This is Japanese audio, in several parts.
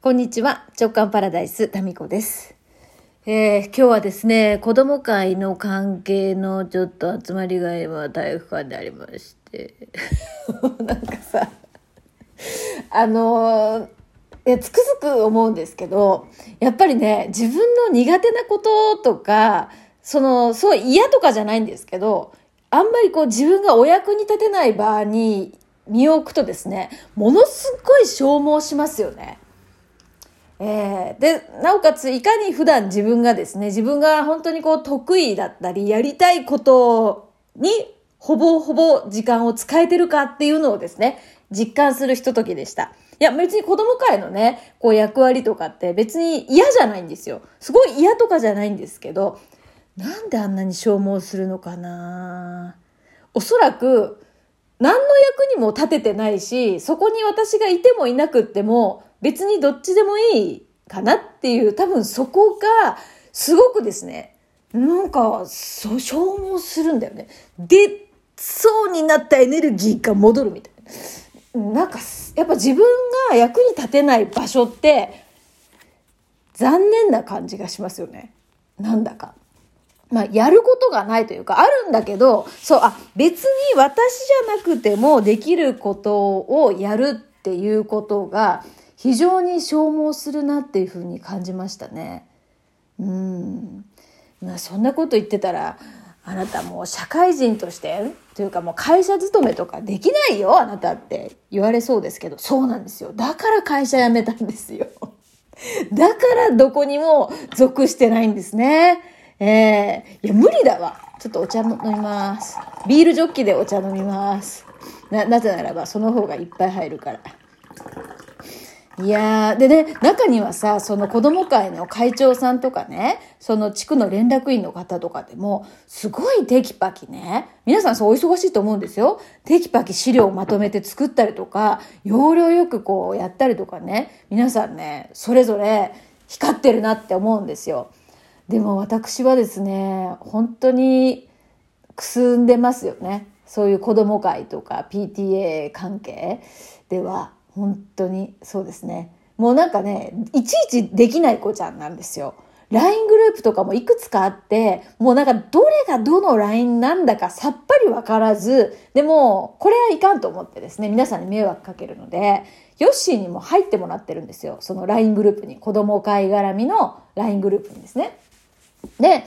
こんにちは。直感パラダイス、タミコです。えー今日はですね、子供会の関係のちょっと集まりが今体育館でありまして、なんかさ、あのーいやつくづく思うんですけど、やっぱりね、自分の苦手なこととか、その、すごい嫌とかじゃないんですけど、あんまりこう自分がお役に立てない場に身を置くとですね、ものすごい消耗しますよね。えーで、なおかつ、いかに普段自分がですね、自分が本当にこう得意だったり、やりたいことに、ほぼほぼ時間を使えてるかっていうのをですね、実感するひとときでした。いや、別に子供会のね、こう役割とかって別に嫌じゃないんですよ。すごい嫌とかじゃないんですけど、なんであんなに消耗するのかなおそらく、何の役にも立ててないし、そこに私がいてもいなくっても、別にどっちでもいいかなっていう、多分そこが、すごくですね、なんか、そう、消耗するんだよね。出そうになったエネルギーが戻るみたいな。なんか、やっぱ自分が役に立てない場所って、残念な感じがしますよね。なんだか。まあ、やることがないというか、あるんだけど、そう、あ、別に私じゃなくてもできることをやるっていうことが、非常に消耗するなっていうふうに感じましたね。うん。まあ、そんなこと言ってたら、あなたもう社会人として、というかもう会社勤めとかできないよ、あなたって言われそうですけど、そうなんですよ。だから会社辞めたんですよ。だからどこにも属してないんですね。ええいや、無理だわ。ちょっとお茶飲みます。ビールジョッキでお茶飲みます。な、なぜならばその方がいっぱい入るから。いやー、でね、中にはさ、その子供会の会長さんとかね、その地区の連絡員の方とかでも、すごいテキパキね、皆さんそうお忙しいと思うんですよ。テキパキ資料をまとめて作ったりとか、要領よくこうやったりとかね、皆さんね、それぞれ光ってるなって思うんですよ。でも私はですね、本当にくすんでますよね。そういう子供会とか PTA 関係では本当にそうですね。もうなんかね、いちいちできない子ちゃんなんですよ。LINE グループとかもいくつかあって、もうなんかどれがどの LINE なんだかさっぱりわからず、でもこれはいかんと思ってですね、皆さんに迷惑かけるので、ヨッシーにも入ってもらってるんですよ。その LINE グループに。子供会絡みの LINE グループにですね。で、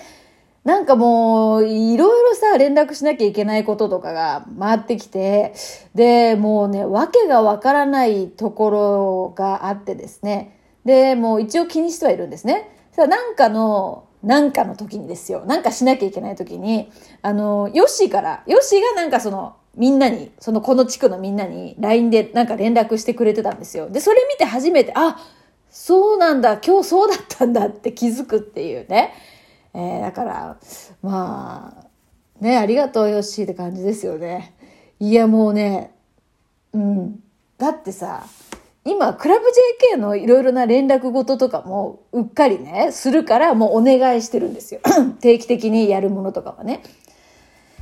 なんかもう、いろいろさ、連絡しなきゃいけないこととかが回ってきて、で、もうね、わけがわからないところがあってですね。で、もう一応気にしてはいるんですね。さ、なんかの、なんかの時にですよ。なんかしなきゃいけない時に、あの、ヨッシーから、ヨッシーがなんかその、みんなに、そのこの地区のみんなに LINE でなんか連絡してくれてたんですよ。で、それ見て初めて、あ、そうなんだ、今日そうだったんだって気づくっていうね。えーだから、まあ、ね、ありがとう、ヨッシーって感じですよね。いや、もうね、うん。だってさ、今、クラブ JK のいろいろな連絡事とかもうっかりね、するからもうお願いしてるんですよ。定期的にやるものとかはね。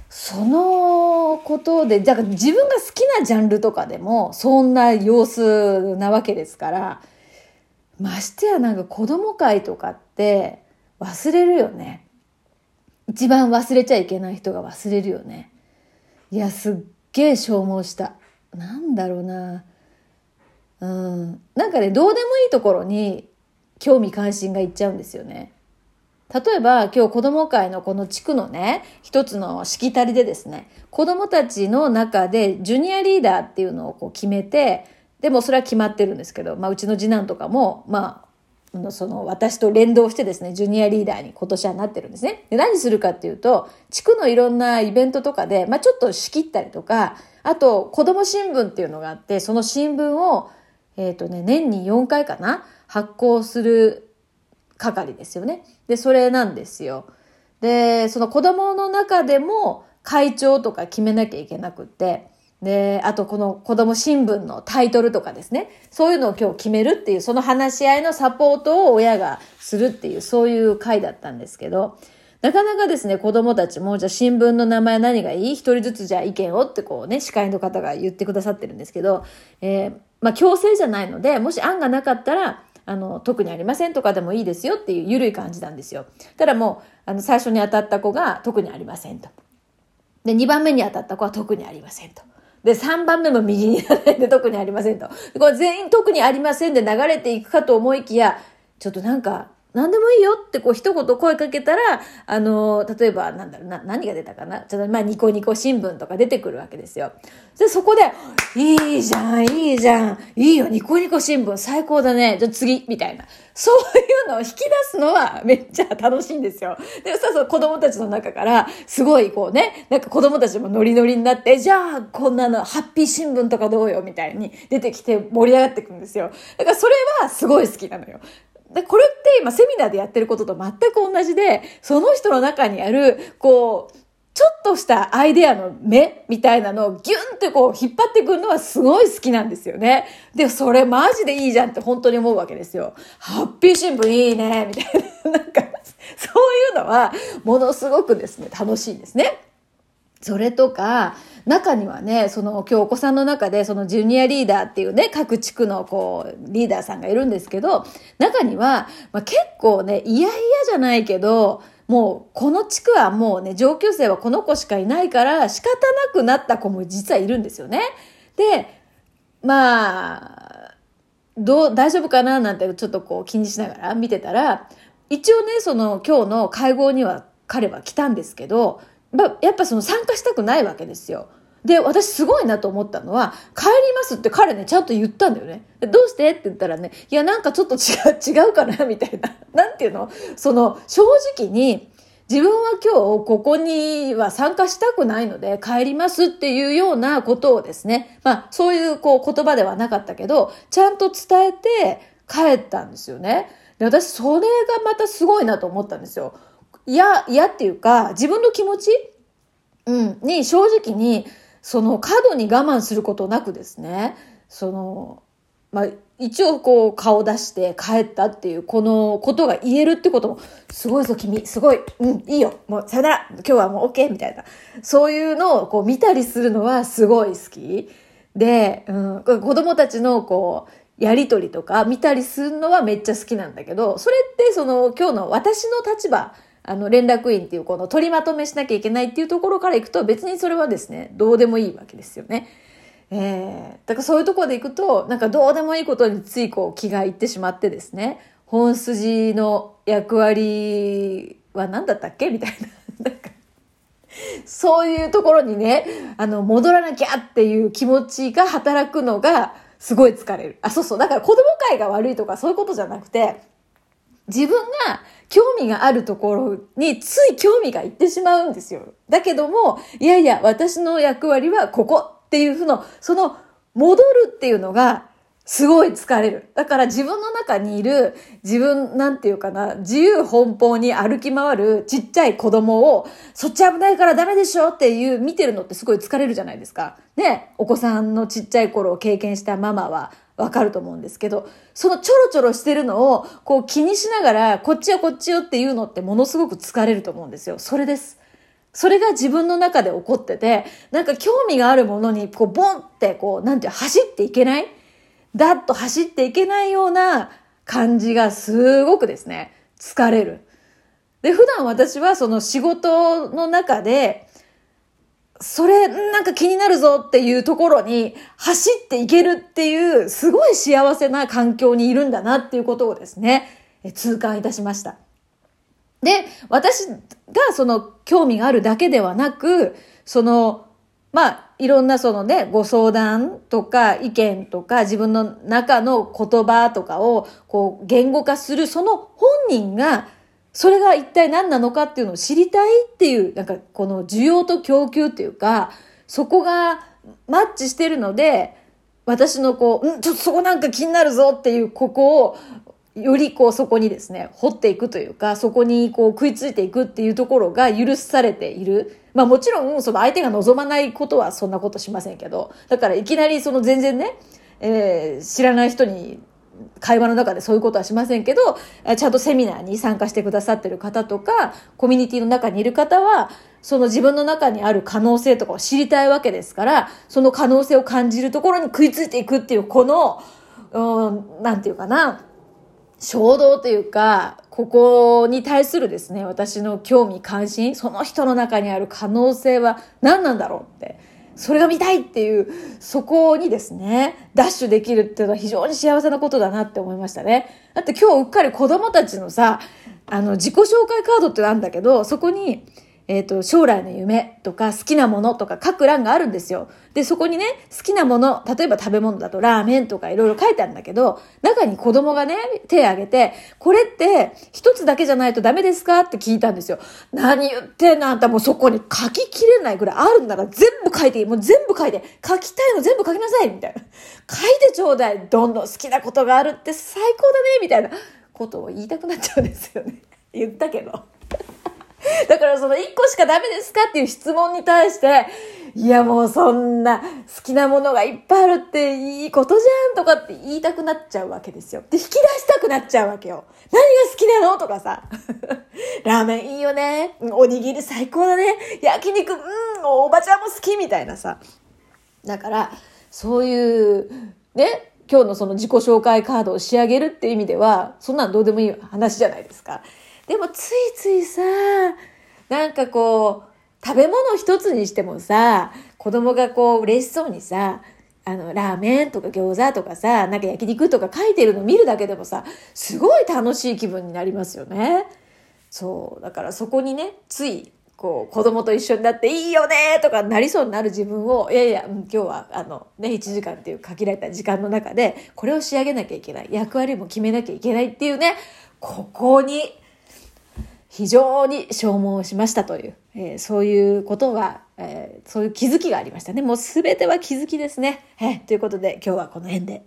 そのことで、だから自分が好きなジャンルとかでもそんな様子なわけですから、ましてやなんか子供会とかって忘れるよね。一番忘れちゃいけない人が忘れるよね。いや、すっげえ消耗した。なんだろうな。うん。なんかね、どうでもいいところに興味関心がいっちゃうんですよね。例えば今日子供会のこの地区のね、一つのしきたりでですね、子供たちの中でジュニアリーダーっていうのをこう決めて、でもそれは決まってるんですけど、まあうちの次男とかも、ま、あのその私と連動してですね、ジュニアリーダーに今年はなってるんですね。で、何するかっていうと、地区のいろんなイベントとかで、まあちょっと仕切ったりとか、あと子供新聞っていうのがあって、その新聞を、えっ、とね、年に4回かな、発行する係ですよね。で、それなんですよ。で、その子供の中でも会長とか決めなきゃいけなくって、で、あとこの子供新聞のタイトルとかですね。そういうのを今日決めるっていう、その話し合いのサポートを親がするっていう、そういう会だったんですけど、なかなかですね、子供たちも、じゃあ新聞の名前何がいい？一人ずつじゃあ意見をってこうね、司会の方が言ってくださってるんですけど、えーまあ強制じゃないので、もし案がなかったら、あの、特にありませんとかでもいいですよっていう緩い感じなんですよ。ただもう、あの、最初に当たった子が特にありませんと。で、2番目に当たった子は特にありませんと。で、3番目も右に流れて特にありませんと。これ全員特にありませんで流れていくかと思いきや、ちょっとなんか、何でもいいよってこう一言声かけたら、あの、例えばなんだろうな、何が出たかな？ちょっとまあニコニコ新聞とか出てくるわけですよ。で、そこで、いいじゃん、いいじゃん、いいよ、ニコニコ新聞最高だね、じゃ次、みたいな。そういうのを引き出すのはめっちゃ楽しいんですよ。で、そうそう子供たちの中から、すごいこうね、なんか子供たちもノリノリになって、じゃあこんなの、ハッピー新聞とかどうよ、みたいに出てきて盛り上がっていくんですよ。だからそれはすごい好きなのよ。で、これって今セミナーでやってることと全く同じで、その人の中にある、こう、ちょっとしたアイデアの目みたいなのをギュンってこう引っ張ってくるのはすごい好きなんですよね。で、それマジでいいじゃんって本当に思うわけですよ。ハッピー新聞いいね、みたいな。なんか、そういうのはものすごくですね、楽しいんですね。それとか、中にはね、その今日お子さんの中でそのジュニアリーダーっていうね、各地区のこう、リーダーさんがいるんですけど、中には、まあ、結構ね、いやいやじゃないけど、もうこの地区はもうね、上級生はこの子しかいないから仕方なくなった子も実はいるんですよね。で、まあ、どう、大丈夫かな？なんてちょっとこう気にしながら見てたら、一応ね、その今日の会合には彼は来たんですけど、まやっぱその参加したくないわけですよ。で、私すごいなと思ったのは、帰りますって彼ね、ちゃんと言ったんだよね。どうしてって言ったらね、いや、なんかちょっと違う、違うかなみたいな。なんていうの？その、正直に、自分は今日ここには参加したくないので帰りますっていうようなことをですね、まあそういうこう言葉ではなかったけど、ちゃんと伝えて帰ったんですよね。で私それがまたすごいなと思ったんですよ。嫌、嫌っていうか、自分の気持ち？うん、に正直に、その過度に我慢することなくですね、その、まあ、一応こう顔出して帰ったっていうこのことが言えるってことも、すごいぞ君、すごい、うん、いいよ、もうさよなら、今日はもう OK みたいな。そういうのをこう見たりするのはすごい好き。で、うん、子供たちのこう、やりとりとか見たりするのはめっちゃ好きなんだけど、それってその今日の私の立場、あの連絡員っていうこの取りまとめしなきゃいけないっていうところからいくと別にそれはですね、どうでもいいわけですよね。えー、だからそういうところでいくと、なんかどうでもいいことについこう気がいってしまってですね、本筋の役割は何だったっけみたいな。なんかそういうところにね、あの、戻らなきゃっていう気持ちが働くのが、すごい疲れる。あ、そうそう。だから子供会が悪いとかそういうことじゃなくて、自分が興味があるところについ興味がいってしまうんですよ。だけども、いやいや、私の役割はここっていうふうの、その戻るっていうのがすごい疲れる。だから自分の中にいる自分、なんていうかな、自由奔放に歩き回るちっちゃい子供を、そっち危ないからダメでしょっていう見てるのってすごい疲れるじゃないですか。ね、お子さんのちっちゃい頃を経験したママはわかると思うんですけど、そのちょろちょろしてるのをこう気にしながら、こっちよこっちよっていうのってものすごく疲れると思うんですよ。それです。それが自分の中で起こってて、なんか興味があるものにこうボンってこう、なんていう走っていけないだっと走っていけないような感じがすごくですね、疲れる。で、普段私はその仕事の中で、それ、なんか気になるぞっていうところに走っていけるっていう、すごい幸せな環境にいるんだなっていうことをですね、痛感いたしました。で、私がその興味があるだけではなく、そのまあ、いろんなそのね、ご相談とか意見とか自分の中の言葉とかをこう言語化するその本人がそれが一体何なのかっていうのを知りたいっていう、なんかこの需要と供給っていうか、そこがマッチしてるので、私のこう、んちょっとそこなんか気になるぞっていうここをよりこうそこにですね、掘っていくというか、そこにこう食いついていくっていうところが許されている。まあもちろん、その相手が望まないことはそんなことしませんけど、だからいきなりその全然ね、えー、知らない人に会話の中でそういうことはしませんけど、ちゃんとセミナーに参加してくださってる方とか、コミュニティの中にいる方は、その自分の中にある可能性とかを知りたいわけですから、その可能性を感じるところに食いついていくっていう、この、うん、なんていうかな、衝動というか、ここに対するですね、私の興味関心、その人の中にある可能性は何なんだろうって。それが見たいっていう、そこにですね、ダッシュできるっていうのは非常に幸せなことだなって思いましたね。だって今日うっかり子供たちのさ、あの、自己紹介カードってなんだけど、そこに、えっ、ー、と、将来の夢とか好きなものとか書く欄があるんですよ。で、そこにね、好きなもの、例えば食べ物だとラーメンとかいろいろ書いてあるんだけど、中に子供がね、手を挙げて、これって一つだけじゃないとダメですかって聞いたんですよ。何言ってんのあんたもうそこに書ききれないぐらいあるんだから全部書いていい。もう全部書いて。書きたいの全部書きなさいみたいな。書いてちょうだい。どんどん好きなことがあるって最高だねみたいなことを言いたくなっちゃうんですよね。言ったけど。だからその1個しかダメですかっていう質問に対して、いやもうそんな好きなものがいっぱいあるっていいことじゃんとかって言いたくなっちゃうわけですよ。で、引き出したくなっちゃうわけよ。何が好きなのとかさ。ラーメンいいよね。おにぎり最高だね。焼肉、うん、おばちゃんも好きみたいなさ。だから、そういう、ね、今日のその自己紹介カードを仕上げるって意味では、そんなんどうでもいい話じゃないですか。でもついついさ、なんかこう、食べ物一つにしてもさ、子供がこう嬉しそうにさ、あの、ラーメンとか餃子とかさ、なんか焼肉とか書いてるの見るだけでもさ、すごい楽しい気分になりますよね。そう。だからそこにね、つい、こう、子供と一緒になっていいよねとかなりそうになる自分を、いやいや、今日は、あの、ね、1時間っていう限られた時間の中で、これを仕上げなきゃいけない。役割も決めなきゃいけないっていうね、ここに非常に消耗しましたという、えー、そういうことが、えー、そういう気づきがありましたね。もうすべては気づきですね。えー、ということで今日はこの辺で。